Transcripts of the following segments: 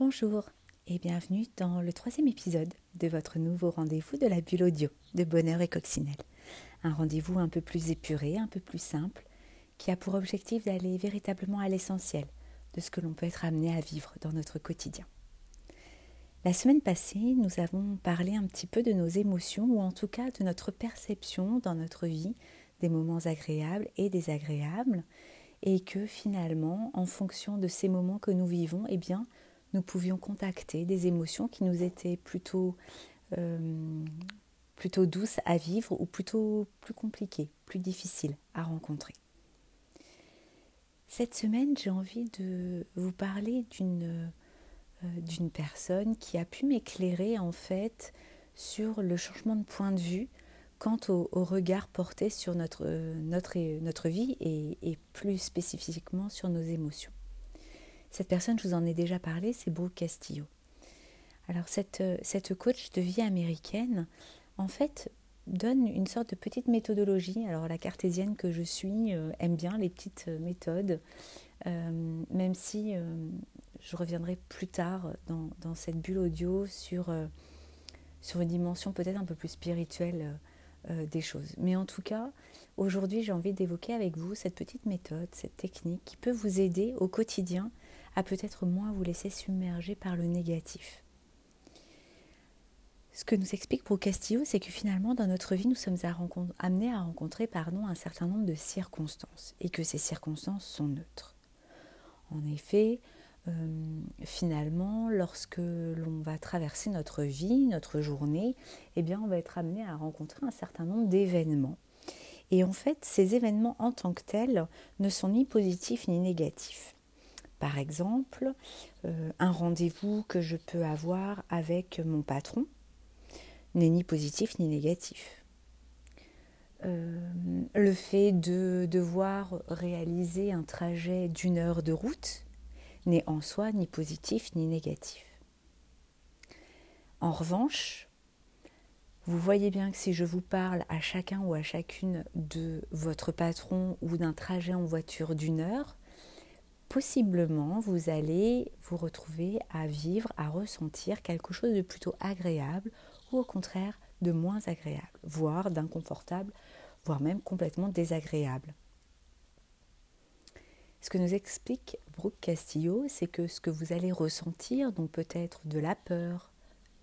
Bonjour et bienvenue dans le troisième épisode de votre nouveau rendez-vous de la bulle audio de Bonheur et Coccinelle. Un rendez-vous un peu plus épuré, un peu plus simple, qui a pour objectif d'aller véritablement à l'essentiel de ce que l'on peut être amené à vivre dans notre quotidien. La semaine passée, nous avons parlé un petit peu de nos émotions, ou en tout cas de notre perception dans notre vie des moments agréables et désagréables, et que finalement, en fonction de ces moments que nous vivons, eh bien, nous pouvions contacter des émotions qui nous étaient plutôt, euh, plutôt douces à vivre ou plutôt plus compliquées, plus difficiles à rencontrer. Cette semaine, j'ai envie de vous parler d'une euh, personne qui a pu m'éclairer en fait sur le changement de point de vue quant au, regard porté sur notre, notre vie et plus spécifiquement sur nos émotions. Cette personne, je vous en ai déjà parlé, c'est Brooke Castillo. Alors cette, euh, cette coach de vie américaine, en fait, donne une sorte de petite méthodologie. Alors la cartésienne que je suis euh, aime bien les petites euh, méthodes, même si je reviendrai plus tard dans, dans cette bulle audio sur, sur une dimension peut-être un peu plus spirituelle des choses. Mais en tout cas, aujourd'hui j'ai envie d'évoquer avec vous cette petite méthode, cette technique qui peut vous aider au quotidien à peut-être moins vous laisser submerger par le négatif. Ce que nous explique pour Castillo, c'est que finalement, dans notre vie, nous sommes amenés à rencontrer pardon, un certain nombre de circonstances et que ces circonstances sont neutres. En effet, euh, finalement, lorsque l'on va traverser notre vie, notre journée, eh on va être amené à rencontrer un certain nombre d'événements. Et en fait, ces événements en tant que tels ne sont ni positifs ni négatifs. Par exemple, euh, un rendez-vous que je peux avoir avec mon patron n'est ni positif ni négatif. Euh, le fait de devoir réaliser un trajet d'une heure de route n'est en soi ni positif ni négatif. En revanche, vous voyez bien que si je vous parle à chacun ou à chacune de votre patron ou d'un trajet en voiture d'une heure, possiblement vous allez vous retrouver à vivre, à ressentir quelque chose de plutôt agréable ou au contraire de moins agréable, voire d'inconfortable, voire même complètement désagréable. Ce que nous explique Brooke Castillo, c'est que ce que vous allez ressentir, donc peut-être de la peur,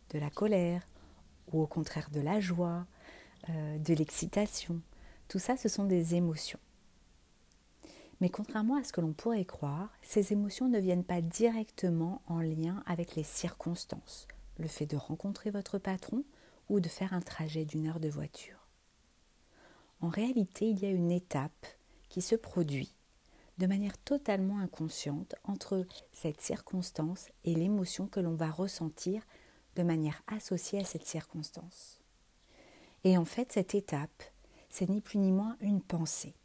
de la colère, ou au contraire de la joie, euh, de l'excitation, tout ça, ce sont des émotions. Mais contrairement à ce que l'on pourrait croire, ces émotions ne viennent pas directement en lien avec les circonstances, le fait de rencontrer votre patron ou de faire un trajet d'une heure de voiture. En réalité, il y a une étape qui se produit de manière totalement inconsciente entre cette circonstance et l'émotion que l'on va ressentir de manière associée à cette circonstance. Et en fait, cette étape, c'est ni plus ni moins une pensée.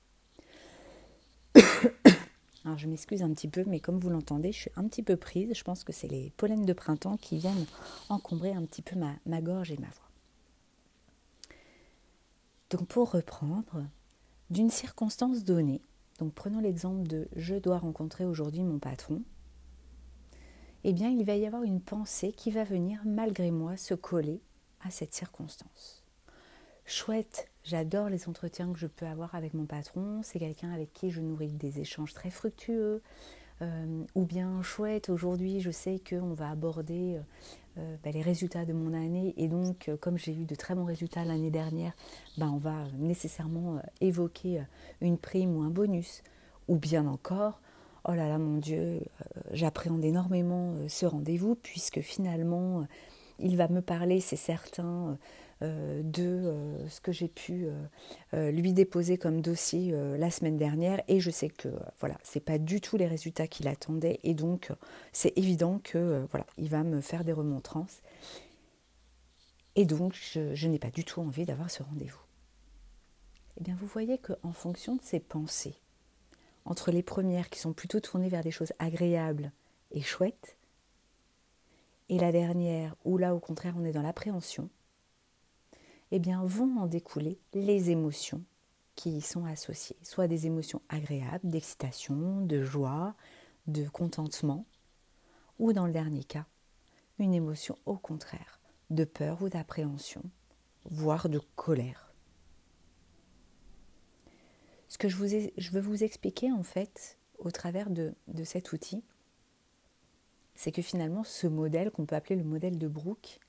Alors je m'excuse un petit peu, mais comme vous l'entendez, je suis un petit peu prise. Je pense que c'est les pollens de printemps qui viennent encombrer un petit peu ma, gorge et ma voix. Donc pour reprendre, d'une circonstance donnée, donc prenons l'exemple de je dois rencontrer aujourd'hui mon patron, eh bien il va y avoir une pensée qui va venir malgré moi se coller à cette circonstance chouette, j'adore les entretiens que je peux avoir avec mon patron, c'est quelqu'un avec qui je nourris des échanges très fructueux, euh, ou bien chouette, aujourd'hui je sais qu'on va aborder euh, euh, bah, les résultats de mon année, et donc comme j'ai eu de très bons résultats l'année dernière, bah, on va nécessairement évoquer une prime ou un bonus, ou bien encore, oh là là mon Dieu, j'appréhende énormément ce rendez-vous, puisque finalement il va me parler, c'est certain, de euh, ce que j'ai pu euh, lui déposer comme dossier la semaine dernière. Et je sais que voilà c'est pas du tout les résultats qu'il attendait. Et donc c'est évident que voilà il va me faire des remontrances. Et donc je, n'ai pas du tout envie d'avoir ce rendez-vous. Eh bien vous voyez qu'en fonction de ces pensées, entre les premières qui sont plutôt tournées vers des choses agréables et chouettes, et la dernière où là au contraire on est dans l'appréhension, eh bien, vont en découler les émotions qui y sont associées, soit des émotions agréables, d'excitation, de joie, de contentement, ou dans le dernier cas, une émotion au contraire de peur ou d'appréhension, voire de colère. Ce que je, veux vous expliquer en fait au travers de, cet outil, c'est que finalement ce modèle qu'on peut appeler le modèle de Brooke,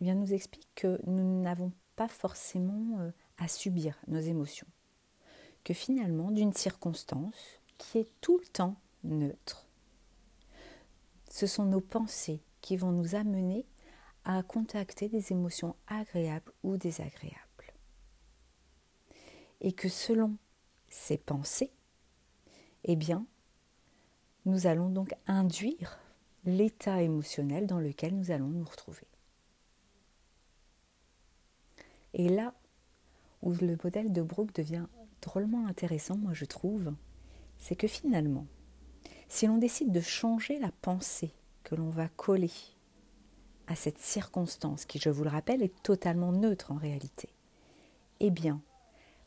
eh bien, nous explique que nous n'avons pas forcément euh, à subir nos émotions. Que finalement, d'une circonstance qui est tout le temps neutre, ce sont nos pensées qui vont nous amener à contacter des émotions agréables ou désagréables. Et que selon ces pensées, eh bien, nous allons donc induire l'état émotionnel dans lequel nous allons nous retrouver. Et là où le modèle de Brooke devient drôlement intéressant, moi je trouve, c'est que finalement, si l'on décide de changer la pensée que l'on va coller à cette circonstance qui, je vous le rappelle, est totalement neutre en réalité, eh bien,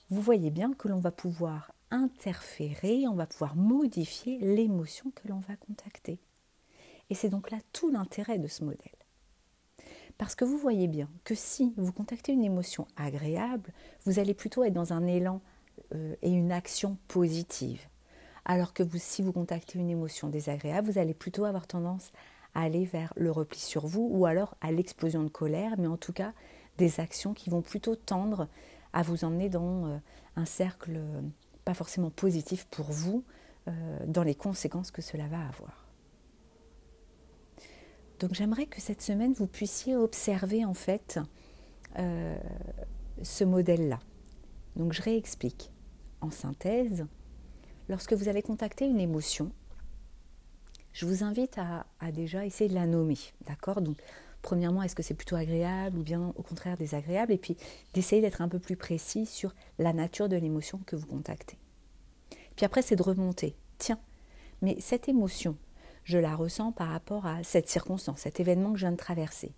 vous voyez bien que l'on va pouvoir interférer, on va pouvoir modifier l'émotion que l'on va contacter. Et c'est donc là tout l'intérêt de ce modèle. Parce que vous voyez bien que si vous contactez une émotion agréable, vous allez plutôt être dans un élan euh, et une action positive. Alors que si vous contactez une émotion désagréable, vous allez plutôt avoir tendance à aller vers le repli sur vous ou alors à l'explosion de colère, mais en tout cas des actions qui vont plutôt tendre à vous emmener dans euh, un cercle euh, pas forcément positif pour vous, dans les conséquences que cela va avoir. Donc j'aimerais que cette semaine, vous puissiez observer en fait ce modèle-là. Donc je réexplique. En synthèse, lorsque vous allez contacter une émotion, je vous invite à, déjà essayer de la nommer. D'accord? Donc, premièrement, est-ce que c'est plutôt agréable ou bien au contraire désagréable? Et puis d'essayer d'être un peu plus précis sur la nature de l'émotion que vous contactez. Puis après, c'est de remonter. Tiens, mais cette émotion, je la ressens par rapport à cette circonstance, cet événement que je viens de traverser.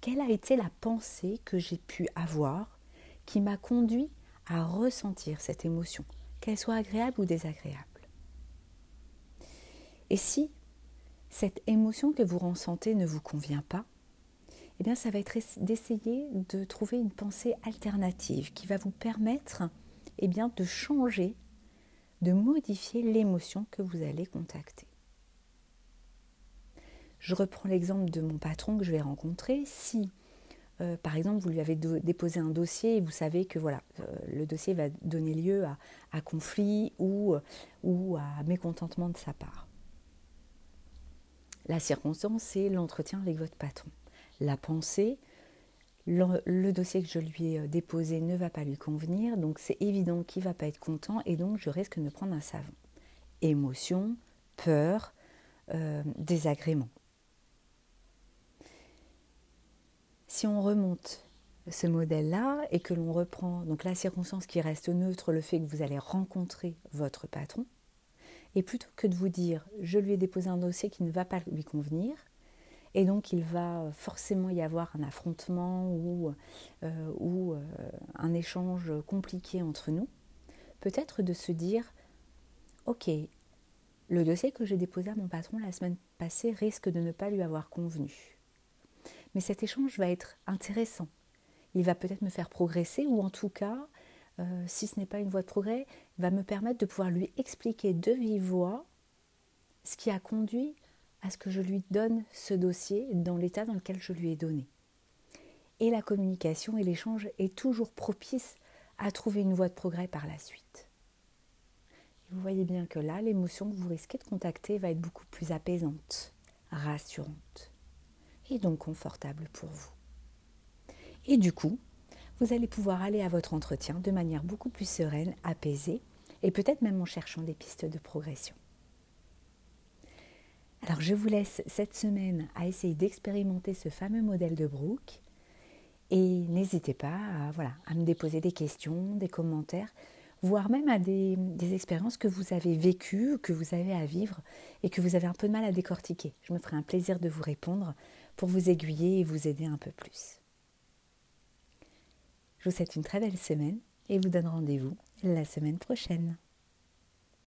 Quelle a été la pensée que j'ai pu avoir qui m'a conduit à ressentir cette émotion, qu'elle soit agréable ou désagréable? Et si cette émotion que vous ressentez ne vous convient pas, eh bien ça va être d'essayer de trouver une pensée alternative qui va vous permettre eh bien, de changer, de modifier l'émotion que vous allez contacter. Je reprends l'exemple de mon patron que je vais rencontrer. Si euh, par exemple, vous lui avez déposé un dossier et vous savez que voilà, euh, le dossier va donner lieu à, conflit ou, euh, ou, à mécontentement de sa part. La circonstance, c'est l'entretien avec votre patron. La pensée, le, dossier que je lui ai déposé ne va pas lui convenir, donc c'est évident qu'il ne va pas être content et donc je risque de me prendre un savon. Émotion, peur, désagrément. Si on remonte ce modèle-là et que l'on reprend donc la circonstance qui reste neutre, le fait que vous allez rencontrer votre patron, et plutôt que de vous dire je lui ai déposé un dossier qui ne va pas lui convenir, et donc il va forcément y avoir un affrontement ou, euh, euh, un échange compliqué entre nous, peut-être de se dire ok, le dossier que j'ai déposé à mon patron la semaine passée risque de ne pas lui avoir convenu mais cet échange va être intéressant. Il va peut-être me faire progresser ou en tout cas, euh, si ce n'est pas une voie de progrès, va me permettre de pouvoir lui expliquer de vive voix ce qui a conduit à ce que je lui donne ce dossier dans l'état dans lequel je lui ai donné. Et la communication et l'échange est toujours propice à trouver une voie de progrès par la suite. vous voyez bien que là, l'émotion que vous risquez de contacter va être beaucoup plus apaisante, rassurante et donc confortable pour vous. Et du coup, vous allez pouvoir aller à votre entretien de manière beaucoup plus sereine, apaisée, et peut-être même en cherchant des pistes de progression. Alors je vous laisse cette semaine à essayer d'expérimenter ce fameux modèle de Brooke et n'hésitez pas à, voilà, à me déposer des questions, des commentaires, voire même à des, des, expériences que vous avez vécues, que vous avez à vivre et que vous avez un peu de mal à décortiquer. Je me ferai un plaisir de vous répondre pour vous aiguiller et vous aider un peu plus. Je vous souhaite une très belle semaine et vous donne rendez-vous la semaine prochaine.